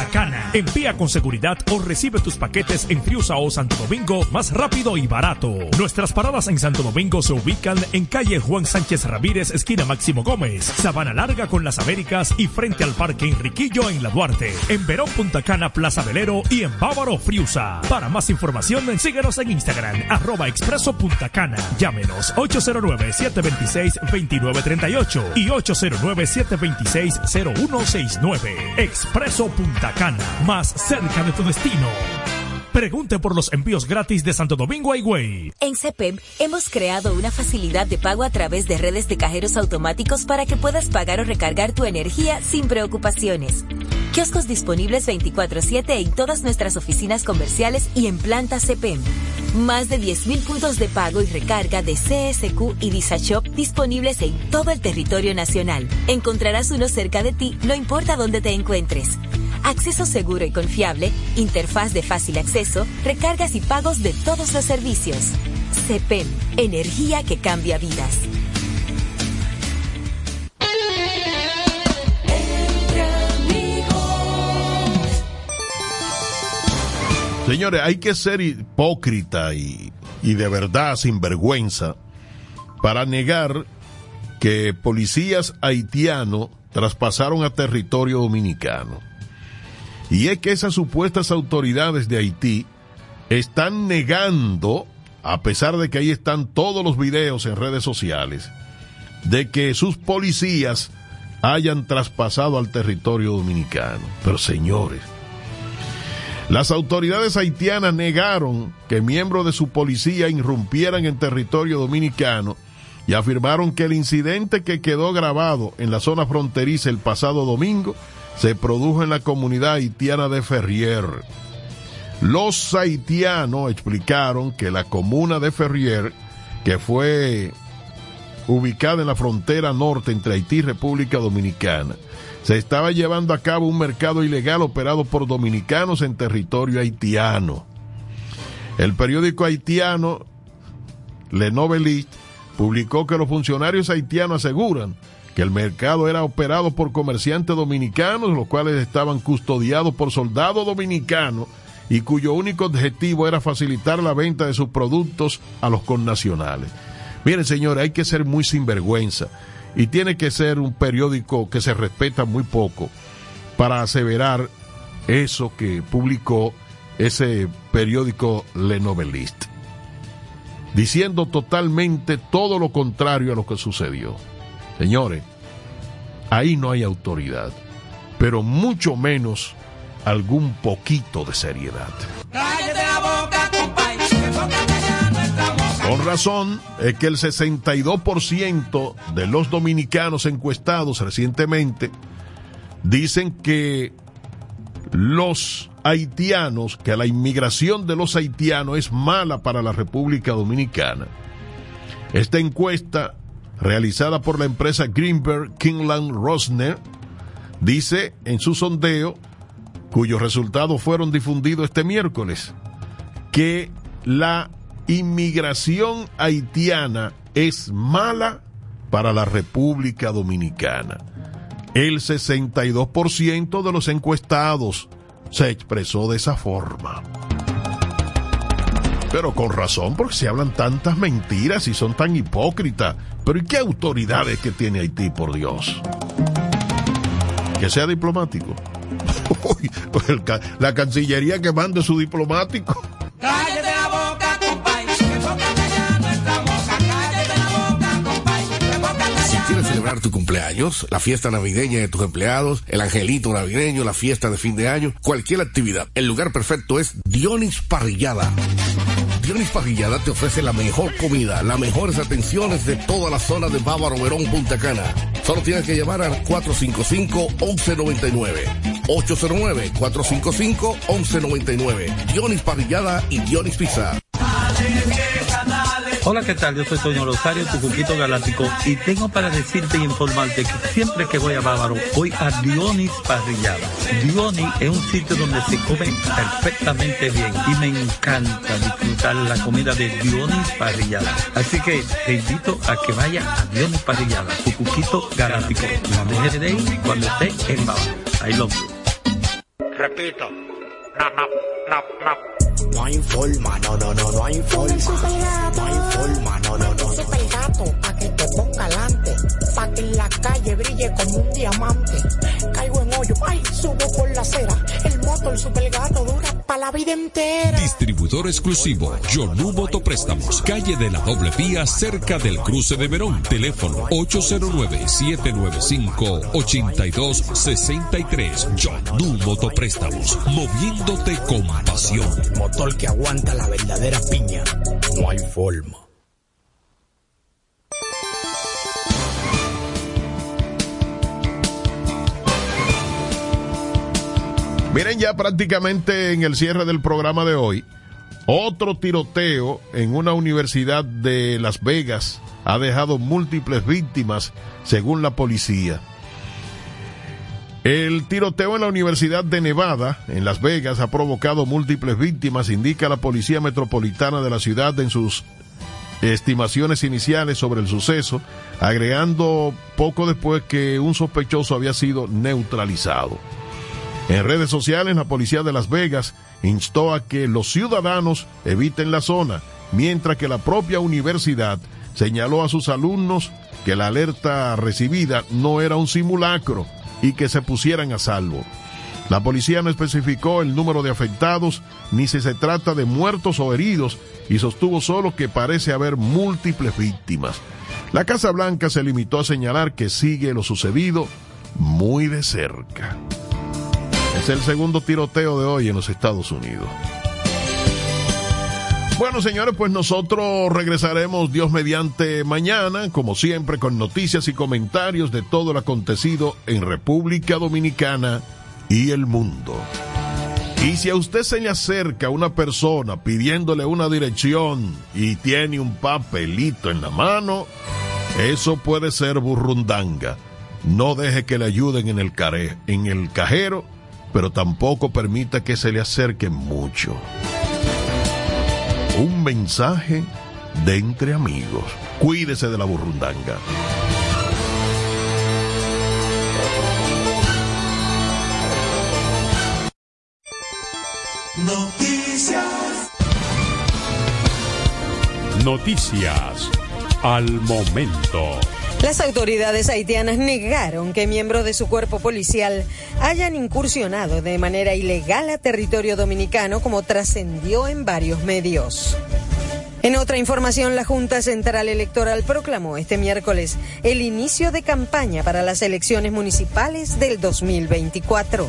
Punta Cana. Envía con seguridad o recibe tus paquetes en Friusa o Santo Domingo más rápido y barato. Nuestras paradas en Santo Domingo se ubican en calle Juan Sánchez Ramírez, esquina Máximo Gómez, Sabana Larga con las Américas y frente al Parque Enriquillo en La Duarte, en Verón Punta Cana, Plaza Velero y en Bávaro Friusa. Para más información, síguenos en Instagram, arroba expreso Punta Cana. Llámenos 809-726-2938 y 809-726-0169. Expreso Punta Cana, más cerca de tu destino. Pregunte por los envíos gratis de Santo Domingo a Higüey. En CEPEM hemos creado una facilidad de pago a través de redes de cajeros automáticos para que puedas pagar o recargar tu energía sin preocupaciones. Kioscos disponibles 24/7 en todas nuestras oficinas comerciales y en planta CEPEM. Más de 10.000 puntos de pago y recarga de CSQ y DisaShop disponibles en todo el territorio nacional. Encontrarás uno cerca de ti, no importa dónde te encuentres acceso seguro y confiable, interfaz de fácil acceso, recargas y pagos de todos los servicios. CEPEM, energía que cambia vidas. Señores, hay que ser hipócrita y, de verdad sinvergüenza para negar que policías haitianos traspasaron a territorio dominicano. Y es que esas supuestas autoridades de Haití están negando, a pesar de que ahí están todos los videos en redes sociales, de que sus policías hayan traspasado al territorio dominicano. Pero señores, las autoridades haitianas negaron que miembros de su policía irrumpieran en territorio dominicano y afirmaron que el incidente que quedó grabado en la zona fronteriza el pasado domingo se produjo en la comunidad haitiana de Ferrier. Los haitianos explicaron que la comuna de Ferrier, que fue ubicada en la frontera norte entre Haití y República Dominicana, se estaba llevando a cabo un mercado ilegal operado por dominicanos en territorio haitiano. El periódico haitiano Le Noveliste publicó que los funcionarios haitianos aseguran que el mercado era operado por comerciantes dominicanos, los cuales estaban custodiados por soldados dominicanos y cuyo único objetivo era facilitar la venta de sus productos a los connacionales. Miren, señores, hay que ser muy sinvergüenza y tiene que ser un periódico que se respeta muy poco para aseverar eso que publicó ese periódico Le Noveliste, diciendo totalmente todo lo contrario a lo que sucedió. Señores, ahí no hay autoridad, pero mucho menos algún poquito de seriedad. Con razón es que el 62% de los dominicanos encuestados recientemente dicen que los haitianos, que la inmigración de los haitianos es mala para la República Dominicana. Esta encuesta realizada por la empresa Greenberg Kingland Rosner, dice en su sondeo, cuyos resultados fueron difundidos este miércoles, que la inmigración haitiana es mala para la República Dominicana. El 62% de los encuestados se expresó de esa forma. Pero con razón, porque se hablan tantas mentiras y son tan hipócritas. Pero ¿y qué autoridades que tiene Haití, por Dios? Que sea diplomático. la Cancillería que mande su diplomático. Cállate la boca, Si quieres celebrar tu cumpleaños, la fiesta navideña de tus empleados, el angelito navideño, la fiesta de fin de año, cualquier actividad, el lugar perfecto es Dionis Parrillada Dionis Parrillada te ofrece la mejor comida, las mejores atenciones de toda la zona de Bávaro Verón, Punta Cana. Solo tienes que llamar al 455-1199. 809-455-1199. Dionis Parrillada y Dionis Pizza. Hola, ¿qué tal? Yo soy Toño Rosario, tu cuquito galáctico, y tengo para decirte y informarte que siempre que voy a Bávaro, voy a Dionis Parrillada. Dionis es un sitio donde se come perfectamente bien y me encanta disfrutar la comida de Dionis Parrillada. Así que te invito a que vaya a Dionis Parrillada, tu cuquito galáctico. No dejes de ir cuando esté en Bávaro. I love you. repito. No, no, no, no. No hay forma, no, no, no, no hay forma. No hay forma, no, no, no. Super gato, pa' que te ponga alante. Pa' que en la calle brille como un diamante. Caigo en hoyo, ay, subo por la acera. El motor super gato dura pa' la vida entera. Distribuidor exclusivo, Yonu Motopréstamos. Calle de la doble vía, cerca del cruce de Verón. Teléfono 809-795-8263. Yonu Motopréstamos. Moviéndote con pasión. Motor que aguanta la verdadera piña. No hay forma. Miren ya prácticamente en el cierre del programa de hoy, otro tiroteo en una universidad de Las Vegas ha dejado múltiples víctimas, según la policía. El tiroteo en la Universidad de Nevada, en Las Vegas, ha provocado múltiples víctimas, indica la Policía Metropolitana de la ciudad en sus estimaciones iniciales sobre el suceso, agregando poco después que un sospechoso había sido neutralizado. En redes sociales, la policía de Las Vegas instó a que los ciudadanos eviten la zona, mientras que la propia universidad señaló a sus alumnos que la alerta recibida no era un simulacro y que se pusieran a salvo. La policía no especificó el número de afectados ni si se trata de muertos o heridos y sostuvo solo que parece haber múltiples víctimas. La Casa Blanca se limitó a señalar que sigue lo sucedido muy de cerca. Es el segundo tiroteo de hoy en los Estados Unidos. Bueno, señores, pues nosotros regresaremos Dios mediante mañana, como siempre, con noticias y comentarios de todo lo acontecido en República Dominicana y el mundo. Y si a usted se le acerca una persona pidiéndole una dirección y tiene un papelito en la mano, eso puede ser burrundanga. No deje que le ayuden en el, care, en el cajero, pero tampoco permita que se le acerquen mucho. Un mensaje de entre amigos. Cuídese de la burrundanga. Noticias. Noticias al momento. Las autoridades haitianas negaron que miembros de su cuerpo policial hayan incursionado de manera ilegal a territorio dominicano como trascendió en varios medios. En otra información, la Junta Central Electoral proclamó este miércoles el inicio de campaña para las elecciones municipales del 2024.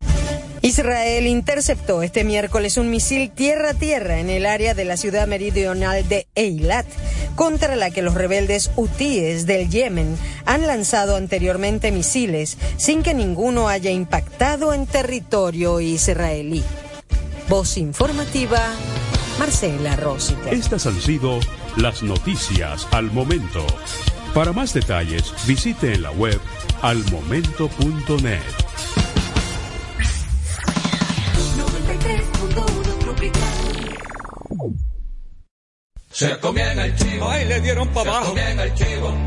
Israel interceptó este miércoles un misil tierra-tierra en el área de la ciudad meridional de Eilat, contra la que los rebeldes hutíes del Yemen han lanzado anteriormente misiles sin que ninguno haya impactado en territorio israelí. Voz informativa, Marcela Rosita. Estas han sido las noticias al momento. Para más detalles, visite en la web almomento.net. Se comían el chivo. Ay, le dieron para abajo. Se comían el chivo.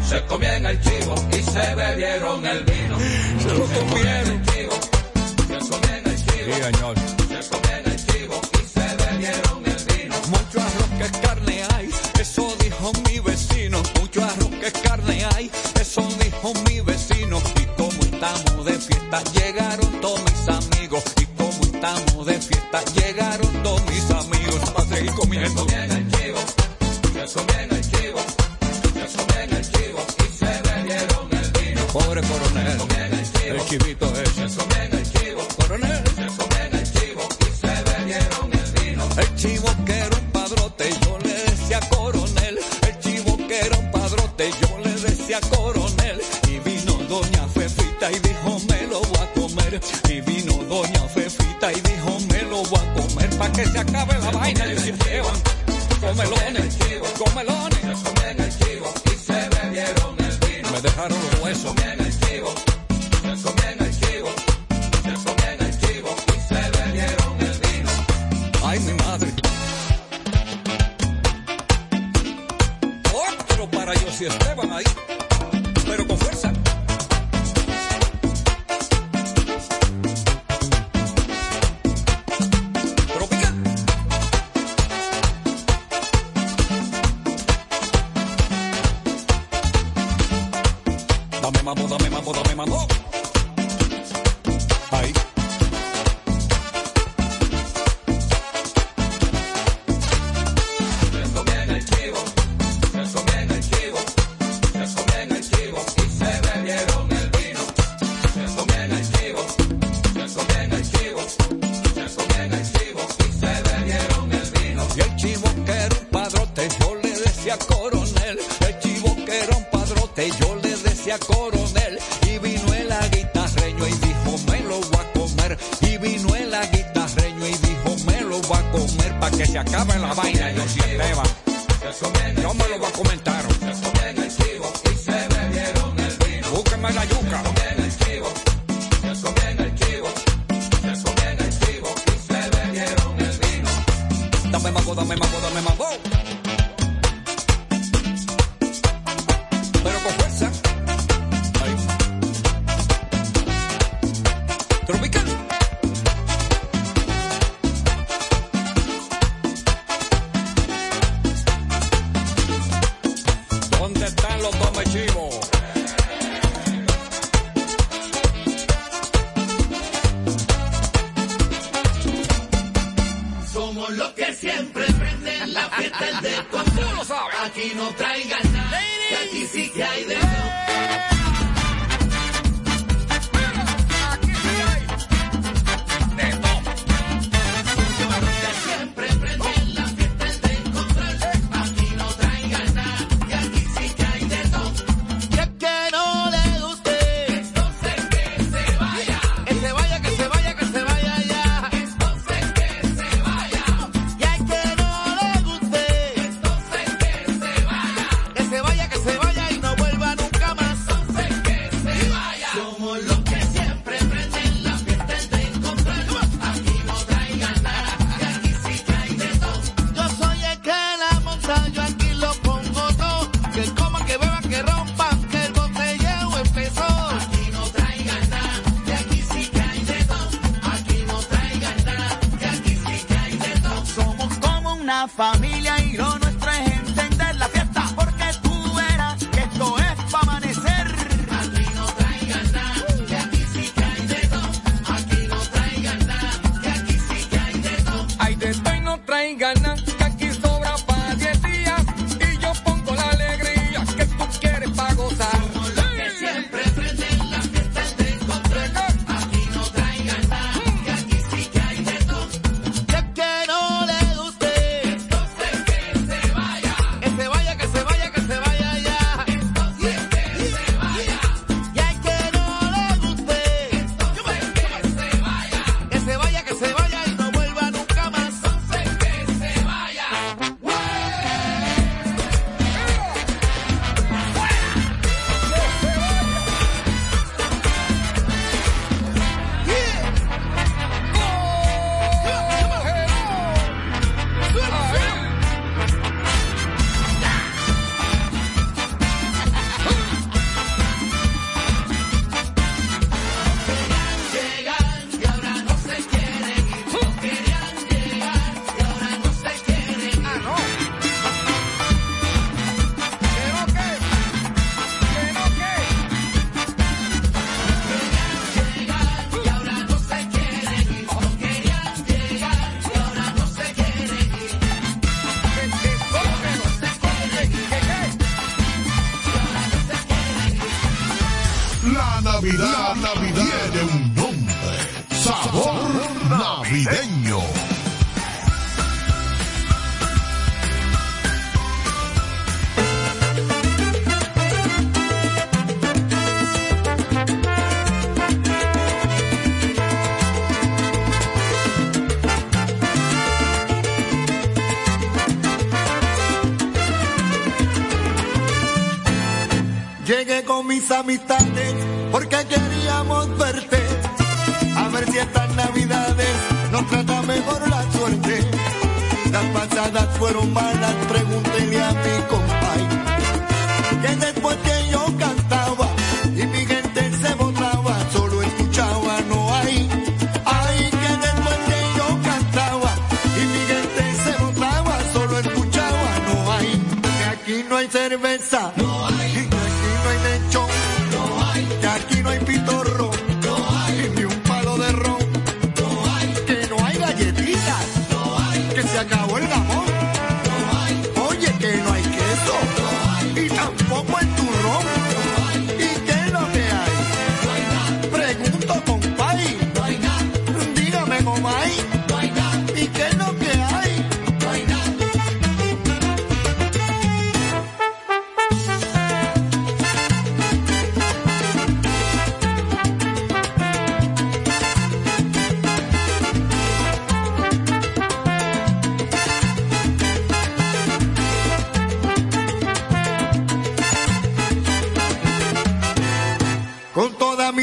Se comían el chivo y se bebieron el vino. Se lo comieron. Se comían el chivo. Sí, señor. Se comían el chivo y se bebieron el vino. Mucho arroz que carne hay, eso dijo mi vecino. Mucho arroz que carne hay, eso dijo mi vecino. Y como estamos de fiesta, llegaron todos mis amigos. Y como estamos de fiesta, llegaron todos mis amigos. Para seguir comiendo. Se comían el chivo. El chivo. Y se bebieron el vino. Pobre coronel. El chivito comían el chivo. Coronel. El chivo y se bebieron el vino. El chivo que era un padrote, yo le decía coronel. El chivo que era un padrote, yo le decía coronel. Y vino doña Fefita y dijo me lo voy a comer. Y vino doña Fefita y dijo me lo voy a comer para que se acabe la vaina. Yo decía, comelones. Dejaron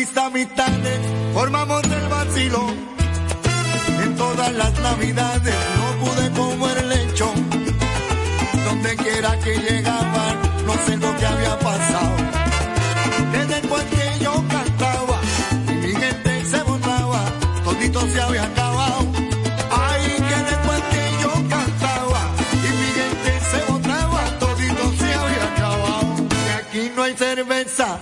mis amistades formamos el vacilón. En todas las navidades no pude comer el lecho. Donde quiera que llegaban, no sé lo que había pasado. Desde después que yo cantaba y mi gente se botaba, todito se había acabado. Ay, que después que yo cantaba y mi gente se botaba, todito se había acabado. Y aquí no hay cerveza.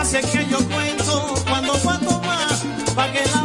farmacia que yo cuento. Cuando va a tomar, para que la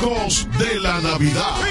de la Navidad.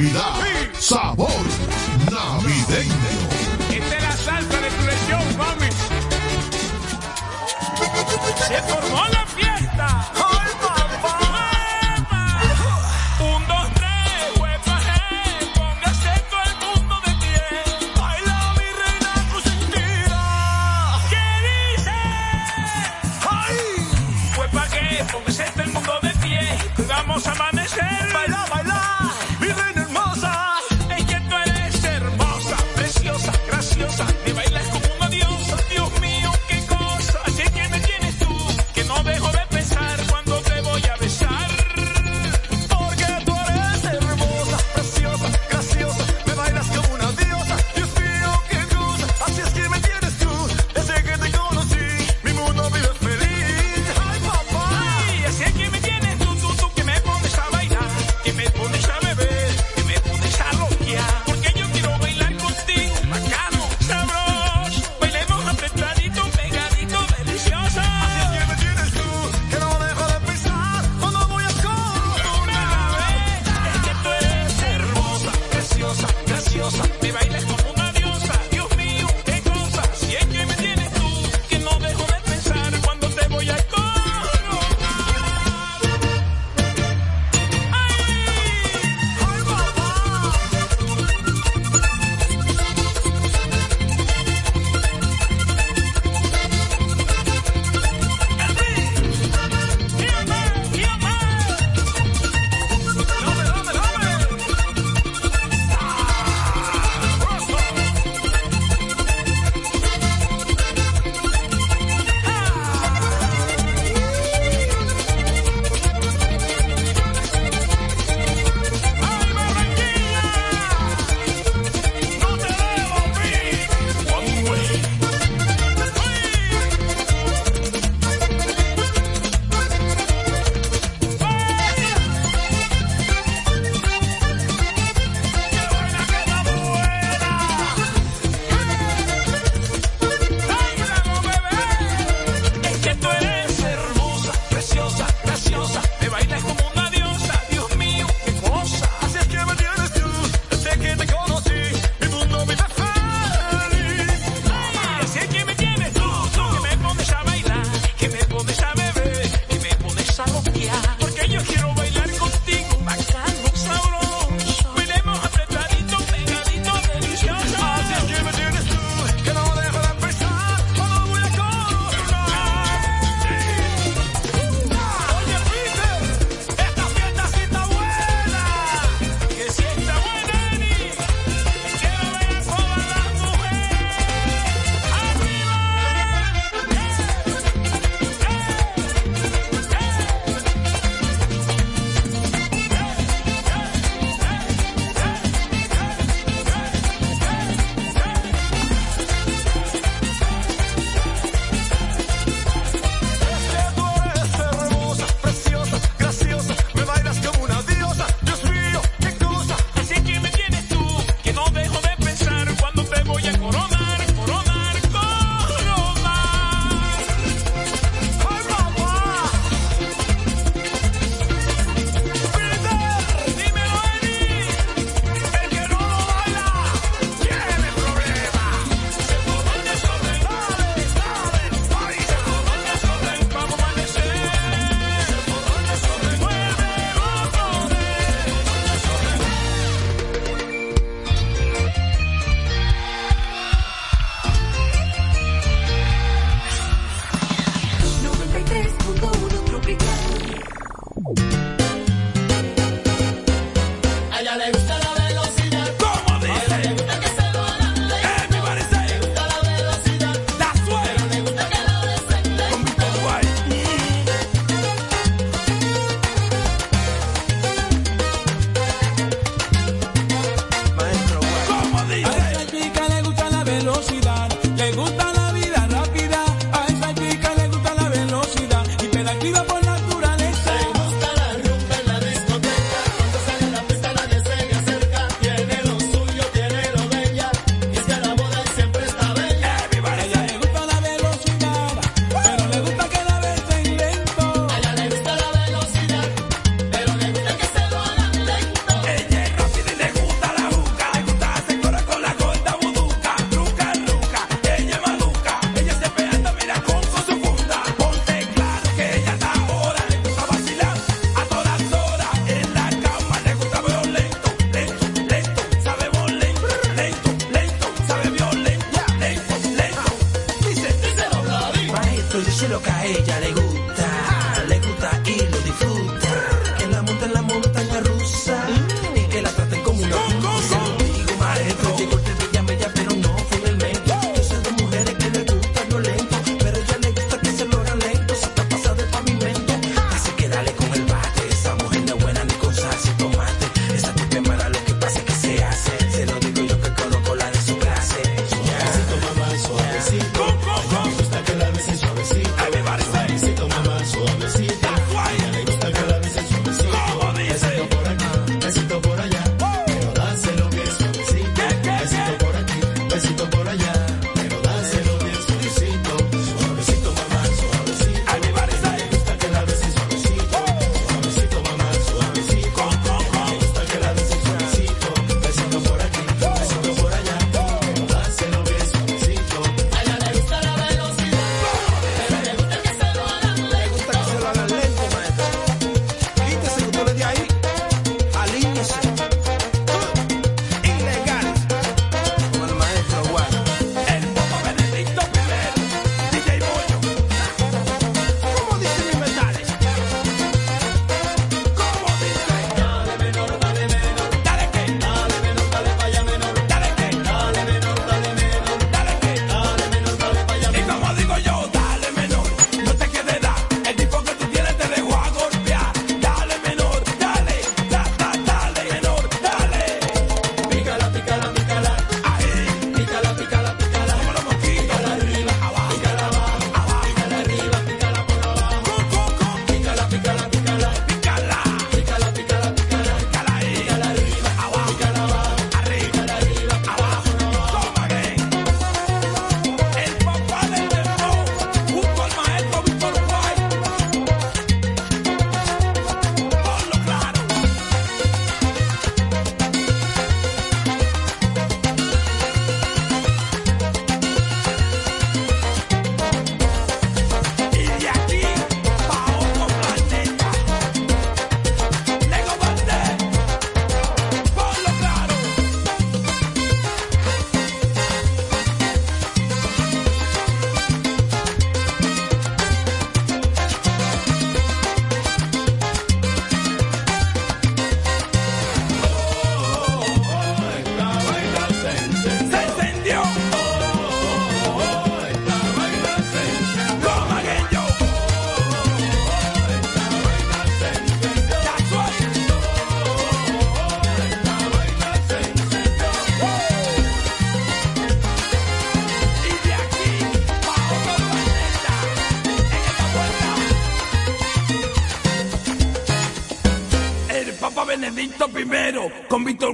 Navidad.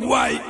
Con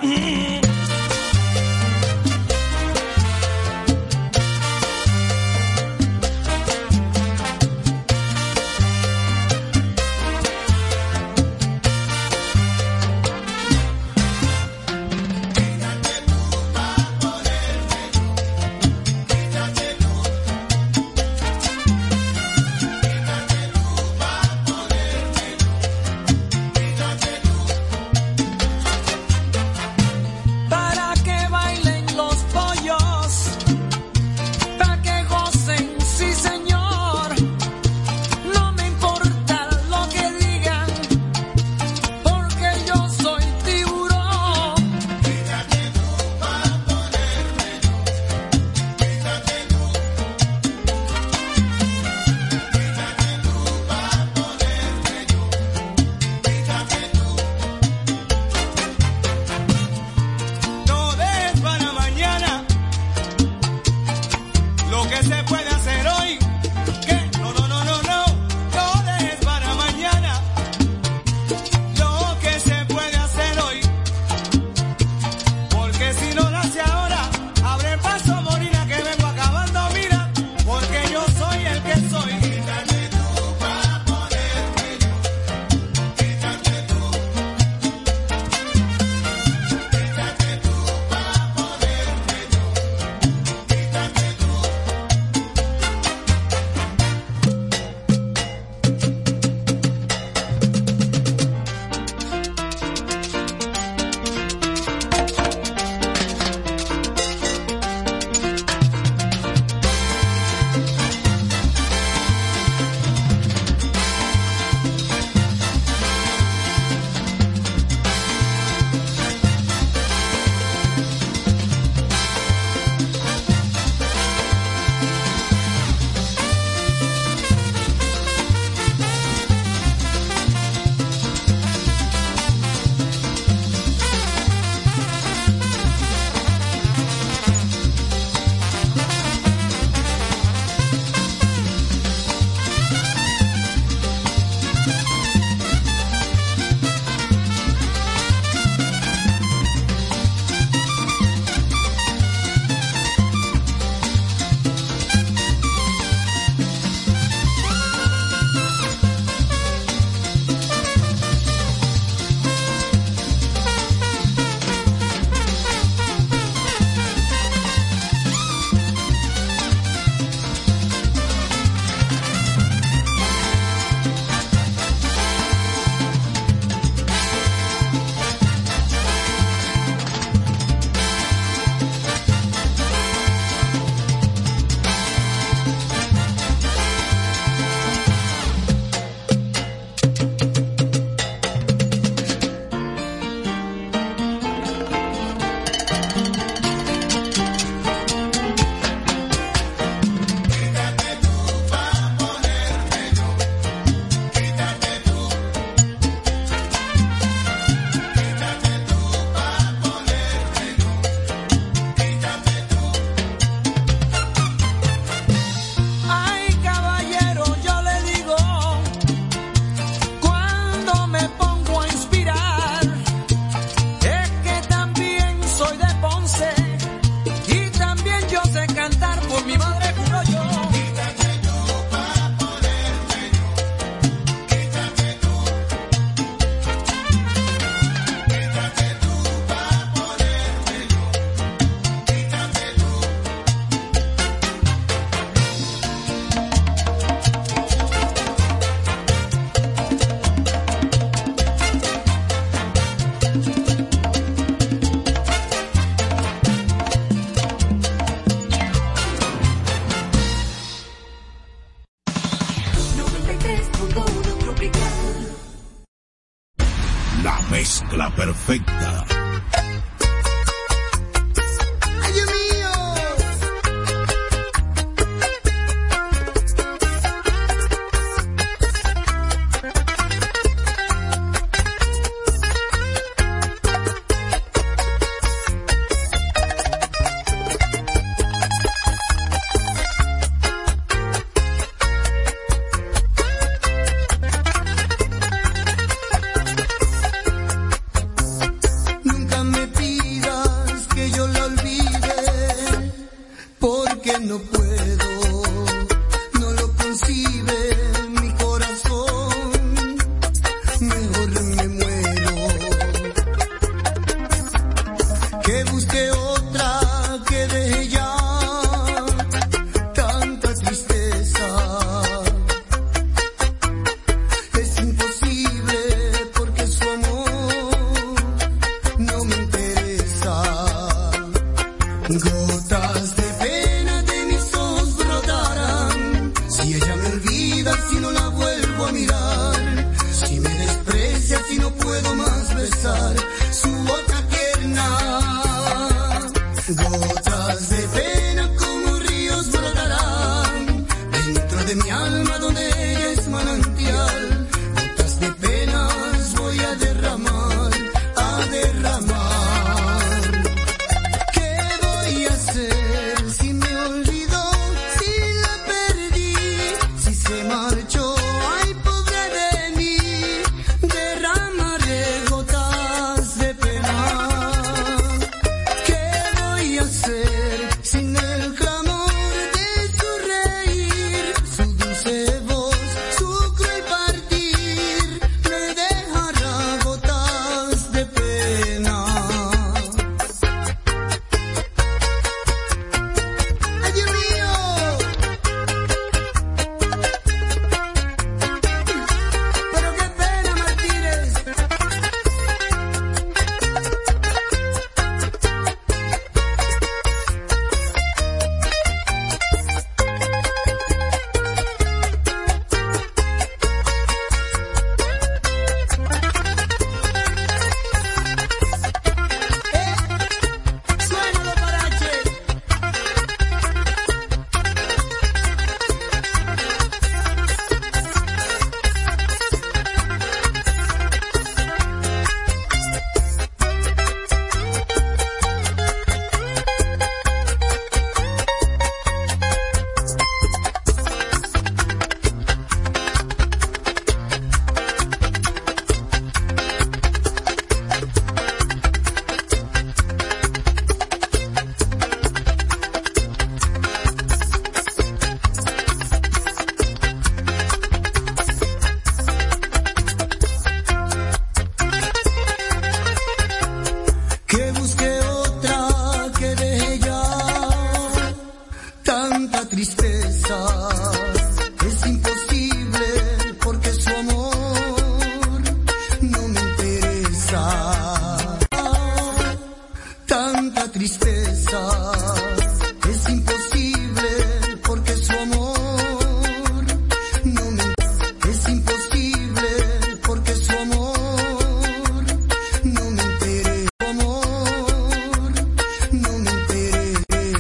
perfecta.